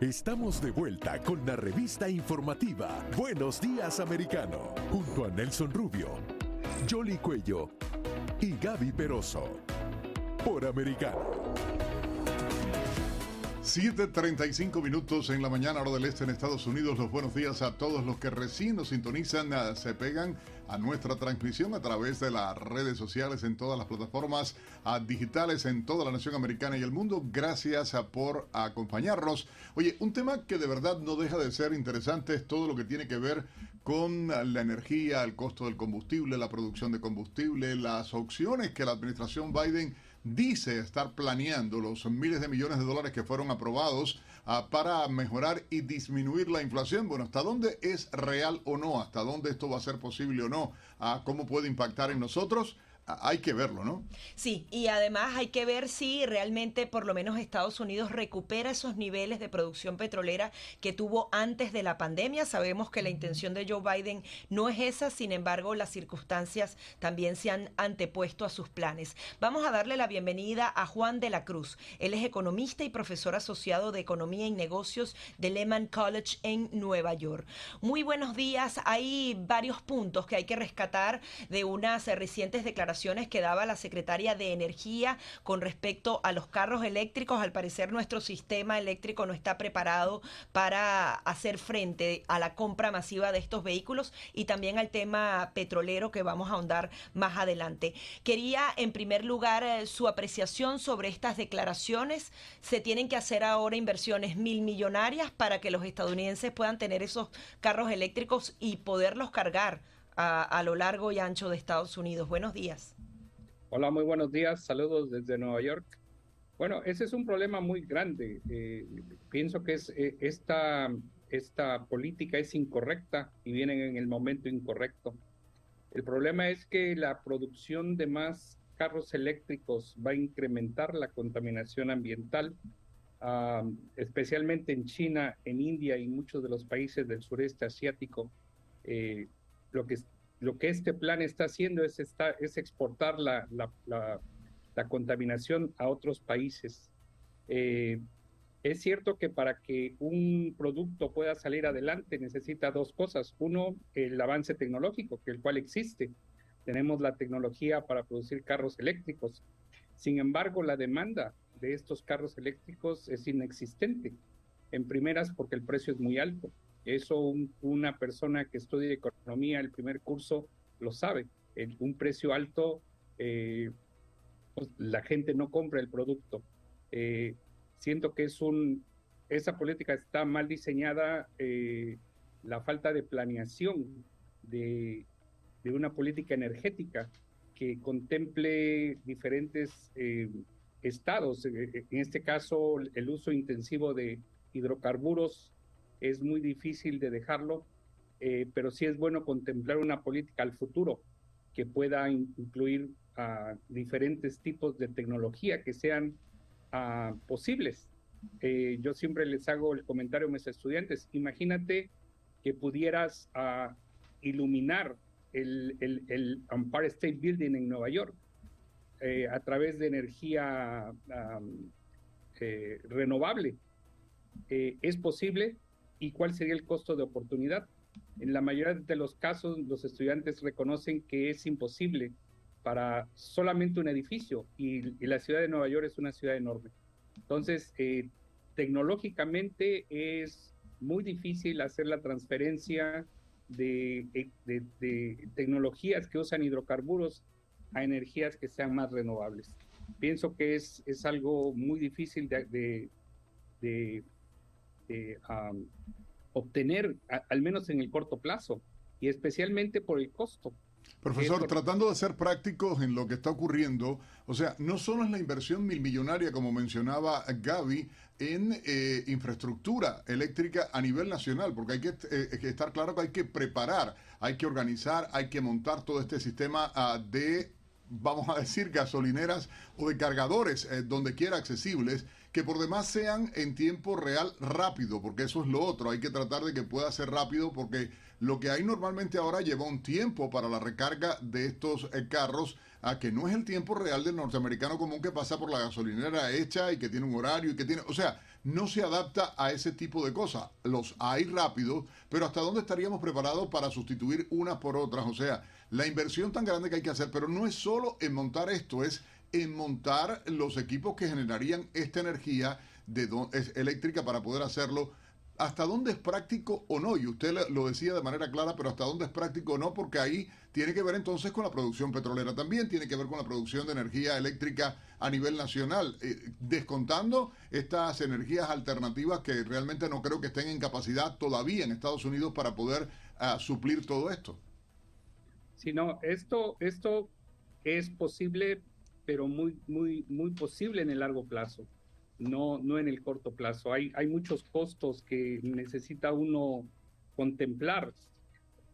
Estamos de vuelta con la revista informativa Buenos Días Americano, junto a Nelson Rubio, Jolly Cuello y Gaby Peroso, por Americano. 7.35 minutos en la mañana, hora del este en Estados Unidos. Los buenos días a todos los que recién nos sintonizan, ah, se pegan a nuestra transmisión a través de las redes sociales en todas las plataformas digitales en toda la nación americana y el mundo. Gracias por acompañarnos. Oye, un tema que de verdad no deja de ser interesante es todo lo que tiene que ver con la energía, el costo del combustible, la producción de combustible, las opciones que la administración Biden dice estar planeando los miles de millones de dólares que fueron aprobados para mejorar y disminuir la inflación. Bueno, ¿hasta dónde es real o no? ¿Hasta dónde esto va a ser posible o no? Uh, ¿Cómo puede impactar en nosotros? Hay que verlo, ¿no? Sí, y además hay que ver si realmente por lo menos Estados Unidos recupera esos niveles de producción petrolera que tuvo antes de la pandemia. Sabemos que la intención de Joe Biden no es esa, sin embargo las circunstancias también se han antepuesto a sus planes. Vamos a darle la bienvenida a Juan de la Cruz. Él es economista y profesor asociado de Economía y Negocios de Lehman College en Nueva York. Muy buenos días. Hay varios puntos que hay que rescatar de unas recientes declaraciones que daba la secretaria de Energía con respecto a los carros eléctricos. Al parecer nuestro sistema eléctrico no está preparado para hacer frente a la compra masiva de estos vehículos y también al tema petrolero que vamos a ahondar más adelante. Quería en primer lugar eh, su apreciación sobre estas declaraciones. Se tienen que hacer ahora inversiones mil millonarias para que los estadounidenses puedan tener esos carros eléctricos y poderlos cargar a, lo largo y ancho de Estados Unidos. Buenos días. Hola, muy buenos días. Saludos desde Nueva York. Bueno, ese es un problema muy grande. Eh, pienso que eh, esta, esta política es incorrecta y viene en el momento incorrecto. El problema es que la producción de más carros eléctricos va a incrementar la contaminación ambiental, ah, especialmente en China, en India y muchos de los países del sureste asiático. Eh, lo que, lo que este plan está haciendo es, es exportar la, la, la, contaminación a otros países. Eh, es cierto que para que un producto pueda salir adelante necesita dos cosas. Uno, el avance tecnológico, que el cual existe. Tenemos la tecnología para producir carros eléctricos. Sin embargo, la demanda de estos carros eléctricos es inexistente. En primeras, porque el precio es muy alto. Eso una persona que estudia economía el primer curso lo sabe. un precio alto, eh, pues, la gente no compra el producto. Eh, siento que es un, esa política está mal diseñada, eh, la falta de planeación de, de, una política energética que contemple diferentes estados, en este caso el uso intensivo de hidrocarburos es muy difícil de dejarlo, eh, pero sí es bueno contemplar una política al futuro que pueda incluir diferentes tipos de tecnología que sean ah, posibles. Eh, yo siempre les hago el comentario a mis estudiantes, imagínate que pudieras ah, iluminar el, el, Empire State Building en Nueva York eh, a través de energía renovable. es posible, y cuál sería el costo de oportunidad. En la mayoría de los casos, los estudiantes reconocen que es imposible para solamente un edificio y, la ciudad de Nueva York es una ciudad enorme. Entonces, eh, tecnológicamente es muy difícil hacer la transferencia de, tecnologías que usan hidrocarburos a energías que sean más renovables. Pienso que es, es algo muy difícil de, eh, obtener, al menos en el corto plazo, y especialmente por el costo. Profesor, tratando de ser prácticos en lo que está ocurriendo, o sea, no solo es la inversión mil millonaria, como mencionaba Gaby, en eh, infraestructura eléctrica a nivel nacional, porque hay que, eh, estar claro que hay que preparar, hay que organizar, hay que montar todo este sistema ah, de vamos a decir, gasolineras o de cargadores, eh, donde quiera accesibles, que por demás sean en tiempo real rápido, porque eso es lo otro, hay que tratar de que pueda ser rápido, porque lo que hay normalmente ahora lleva un tiempo para la recarga de estos eh, carros, a que no es el tiempo real del norteamericano común que pasa por la gasolinera hecha y que tiene un horario y que tiene, o sea, no se adapta a ese tipo de cosas. Los hay rápidos, pero ¿hasta dónde estaríamos preparados para sustituir unas por otras? O sea, la inversión tan grande que hay que hacer, pero no es solo en montar esto, es en montar los equipos que generarían esta energía de eléctrica para poder hacerlo hasta dónde es práctico o no. Y usted lo decía de manera clara, pero hasta dónde es práctico o no, porque ahí tiene que ver entonces con la producción petrolera también, tiene que ver con la producción de energía eléctrica a nivel nacional, eh, descontando estas energías alternativas que realmente no creo que estén en capacidad todavía en Estados Unidos para poder ah, suplir todo esto. Sí, no, esto, esto es posible, pero muy, muy, muy posible en el largo plazo no, no en el corto plazo. Hay, hay muchos costos que necesita uno contemplar.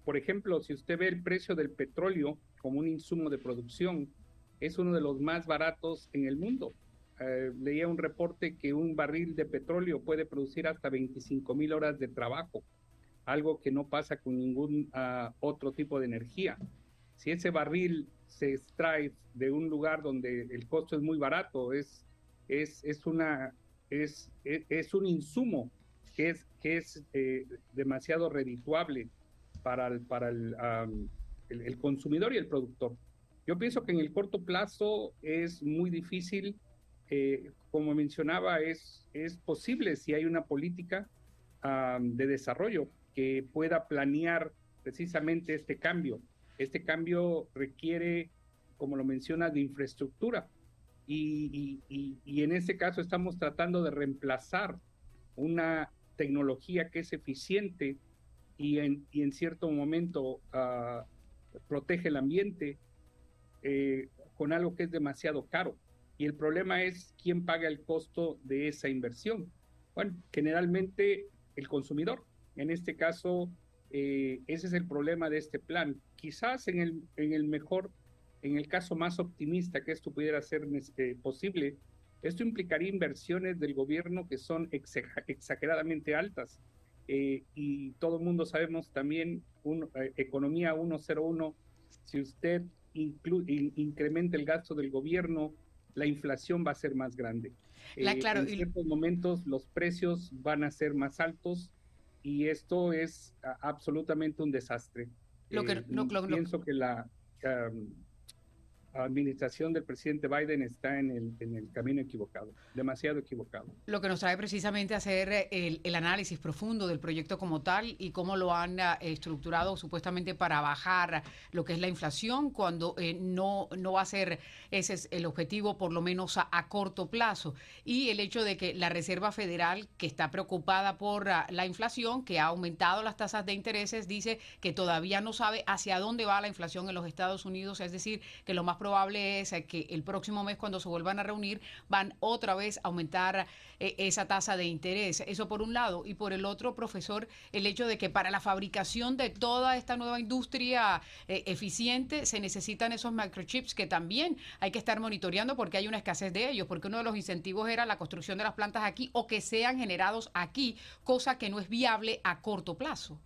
Por ejemplo, si usted ve el precio del petróleo como un insumo de producción, es uno de los más baratos en el mundo. Eh, leía un reporte que un barril de petróleo puede producir hasta 25 mil horas de trabajo, algo que no pasa con ningún ah, otro tipo de energía. Si ese barril se extrae de un lugar donde el costo es muy barato, es es, es, una, es, es, un insumo que es, que es eh, demasiado redituable para, el, para el, el, consumidor y el productor. Yo pienso que en el corto plazo es muy difícil, eh, como mencionaba, es, es posible si hay una política de desarrollo que pueda planear precisamente este cambio. Este cambio requiere, como lo menciona, de infraestructura y, en este caso estamos tratando de reemplazar una tecnología que es eficiente y en, cierto momento ah, protege el ambiente eh, con algo que es demasiado caro. Y el problema es quién paga el costo de esa inversión. Bueno, generalmente el consumidor. En este caso, eh, ese es el problema de este plan. Quizás en el, en el mejor en el caso más optimista que esto pudiera ser eh, posible, esto implicaría inversiones del gobierno que son exageradamente altas. Eh, y todo el mundo sabemos también, un, eh, economía 101, si usted incrementa el gasto del gobierno, la inflación va a ser más grande. claro, en ciertos momentos los precios van a ser más altos y esto es absolutamente un desastre. Lo que, pienso que la administración del presidente Biden está en el, camino equivocado, demasiado equivocado. Lo que nos trae precisamente a hacer el, análisis profundo del proyecto como tal y cómo lo han eh, estructurado supuestamente para bajar lo que es la inflación, cuando eh, no, no va a ser ese es el objetivo, por lo menos a, corto plazo. Y el hecho de que la Reserva Federal, que está preocupada por ah, la inflación, que ha aumentado las tasas de intereses, dice que todavía no sabe hacia dónde va la inflación en los Estados Unidos, es decir, que lo más probable es que el próximo mes cuando se vuelvan a reunir van otra vez a aumentar eh, esa tasa de interés. Eso por un lado. Y por el otro, profesor, el hecho de que para la fabricación de toda esta nueva industria eh, eficiente se necesitan esos microchips que también hay que estar monitoreando porque hay una escasez de ellos, porque uno de los incentivos era la construcción de las plantas aquí o que sean generados aquí, cosa que no es viable a corto plazo.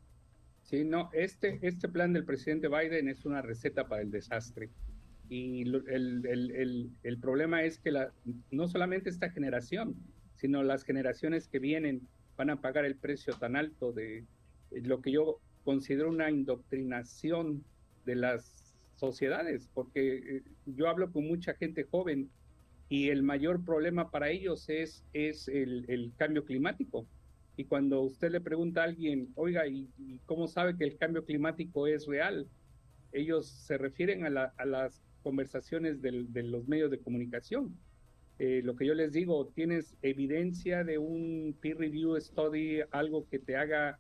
Sí, no, este, este plan del presidente Biden es una receta para el desastre. Y el, el, problema es que la, no solamente esta generación, sino las generaciones que vienen van a pagar el precio tan alto de lo que yo considero una indoctrinación de las sociedades, porque eh, yo hablo con mucha gente joven y el mayor problema para ellos es, es el, el cambio climático. Y cuando usted le pregunta a alguien, oiga, ¿y, cómo sabe que el cambio climático es real? Ellos se refieren a, a las conversaciones de los medios de comunicación. Eh, lo que yo les digo, tienes evidencia de un peer review study, algo que te haga,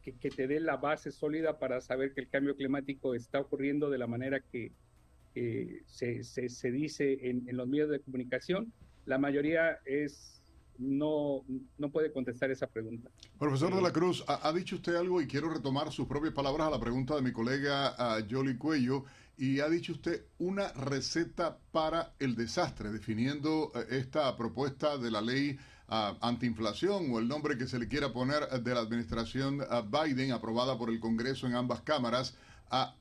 que, te dé la base sólida para saber que el cambio climático está ocurriendo de la manera que se, se, dice en, en, los medios de comunicación. La mayoría es no, no puede contestar esa pregunta. Profesor de la Cruz, ha, dicho usted algo y quiero retomar sus propias palabras a la pregunta de mi colega Jolly Cuello y ha dicho usted una receta para el desastre, definiendo eh, esta propuesta de la ley uh, antiinflación o el nombre que se le quiera poner eh, de la administración Biden, aprobada por el Congreso en ambas cámaras, uh,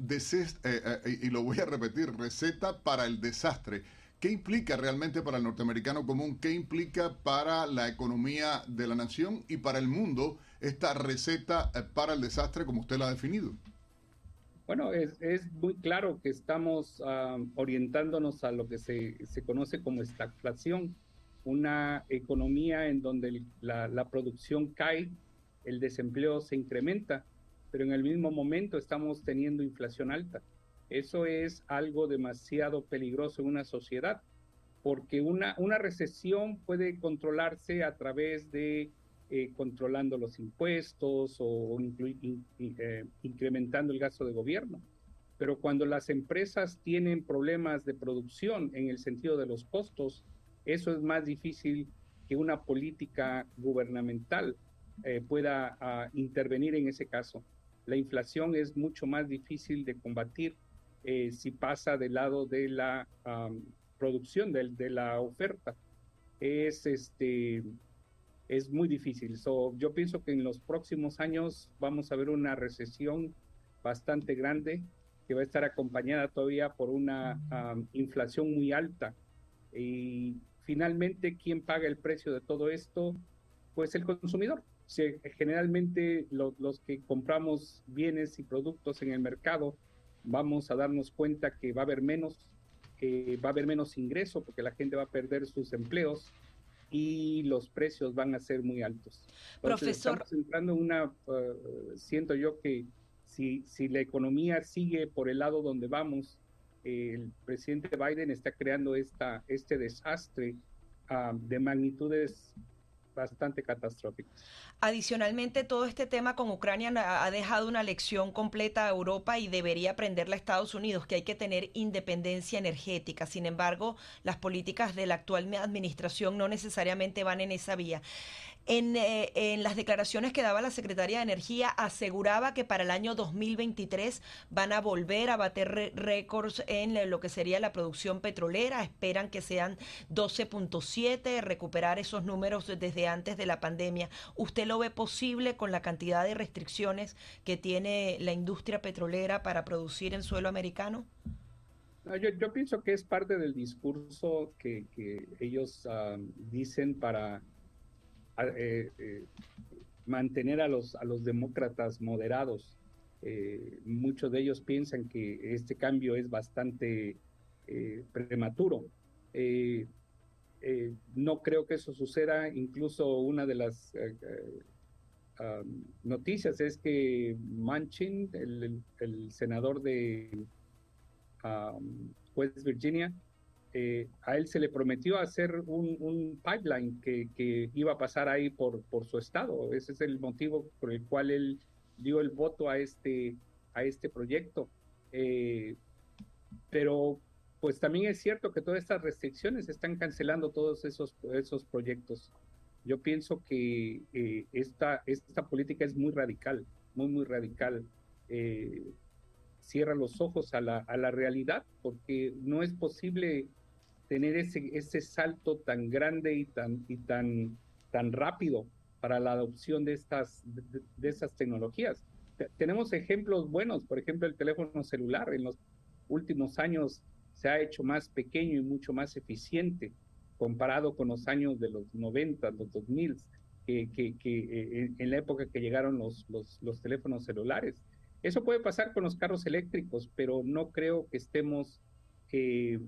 y lo voy a repetir, receta para el desastre. ¿Qué implica realmente para el norteamericano común? ¿Qué implica para la economía de la nación y para el mundo esta receta eh, para el desastre como usted la ha definido? Bueno, es, muy claro que estamos ah, orientándonos a lo que se, conoce como estagflación, una economía en donde la, la producción cae, el desempleo se incrementa, pero en el mismo momento estamos teniendo inflación alta. Eso es algo demasiado peligroso en una sociedad, porque una, una recesión puede controlarse a través de eh, controlando los impuestos o eh, incrementando el gasto de gobierno. Pero cuando las empresas tienen problemas de producción en el sentido de los costos, eso es más difícil que una política gubernamental eh, pueda ah, intervenir en ese caso. La inflación es mucho más difícil de combatir si pasa del lado de la producción, de, de, la oferta. Es, este, es muy difícil. yo pienso que en los próximos años vamos a ver una recesión bastante grande que va a estar acompañada todavía por una inflación muy alta. Y finalmente, ¿quién paga el precio de todo esto? Pues el consumidor. generalmente los que compramos bienes y productos en el mercado vamos a darnos cuenta que va a haber menos, va a haber menos ingreso porque la gente va a perder sus empleos y los precios van a ser muy altos. Profesor. Estamos entrando en una, uh, siento yo que si, si la economía sigue por el lado donde vamos, el presidente Biden está creando esta, este desastre uh, de magnitudes bastante catastrófico. Adicionalmente, todo este tema con Ucrania ha dejado una lección completa a Europa y debería aprenderla a Estados Unidos, que hay que tener independencia energética. Sin embargo, las políticas de la actual administración no necesariamente van en esa vía. Eh, en, las declaraciones que daba la Secretaría de Energía, aseguraba que para el año 2023 van a volver a bater récords en lo que sería la producción petrolera. Esperan que sean 12.7, recuperar esos números desde antes de la pandemia. ¿Usted lo ve posible con la cantidad de restricciones que tiene la industria petrolera para producir en suelo americano? Yo, pienso que es parte del discurso que, ellos ah, dicen para eh, eh, mantener a los, a los demócratas moderados. Eh, muchos de ellos piensan que este cambio es bastante prematuro. no creo que eso suceda. Incluso una de las noticias es que Manchin, el, senador de West Virginia, eh, a él se le prometió hacer un, pipeline que, iba a pasar ahí por, su estado. Ese es el motivo por el cual él dio el voto a este, a este proyecto. Eh, pero pues también es cierto que todas estas restricciones están cancelando todos esos, esos proyectos. Yo pienso que eh, esta, esta política es muy radical, muy, muy radical. cierra los ojos a la, a la realidad porque no es posible tener ese, ese salto tan grande y tan, y tan, tan rápido para la adopción de estas, de, esas tecnologías. Tenemos ejemplos buenos, por ejemplo, el teléfono celular en los últimos años se ha hecho más pequeño y mucho más eficiente comparado con los años de los 90, los 2000, que, que, que eh, en, la época que llegaron los, los, los, teléfonos celulares. Eso puede pasar con los carros eléctricos, pero no creo que estemos eh,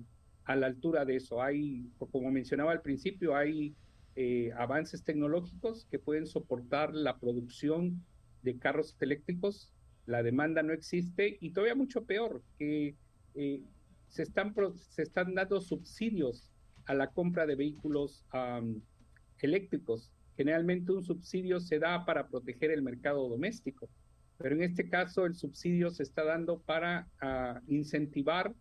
a la altura de eso. Hay, como mencionaba al principio, hay eh, avances tecnológicos que pueden soportar la producción de carros eléctricos, la demanda no existe y todavía mucho peor, que eh, se, están, se están dando subsidios a la compra de vehículos eléctricos. Generalmente un subsidio se da para proteger el mercado doméstico, pero en este caso el subsidio se está dando para ah, incentivar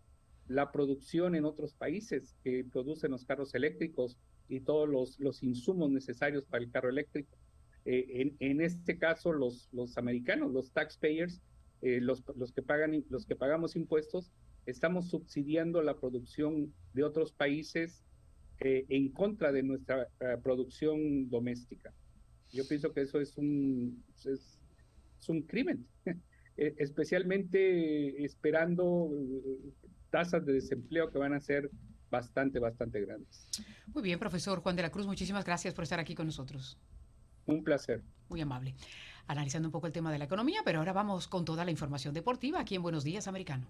la producción en otros países que producen los carros eléctricos y todos los, los insumos necesarios para el carro eléctrico. Eh, en, en, este caso, los, los americanos, los taxpayers, eh, los, los, que pagan, los que pagamos impuestos, estamos subsidiando la producción de otros países eh, en contra de nuestra producción doméstica. Yo pienso que eso es un, es, es un crimen, especialmente esperando tasas de desempleo que van a ser bastante, bastante grandes. Muy bien, profesor Juan de la Cruz, muchísimas gracias por estar aquí con nosotros. Un placer. Muy amable. Analizando un poco el tema de la economía, pero ahora vamos con toda la información deportiva aquí en Buenos Días Americano.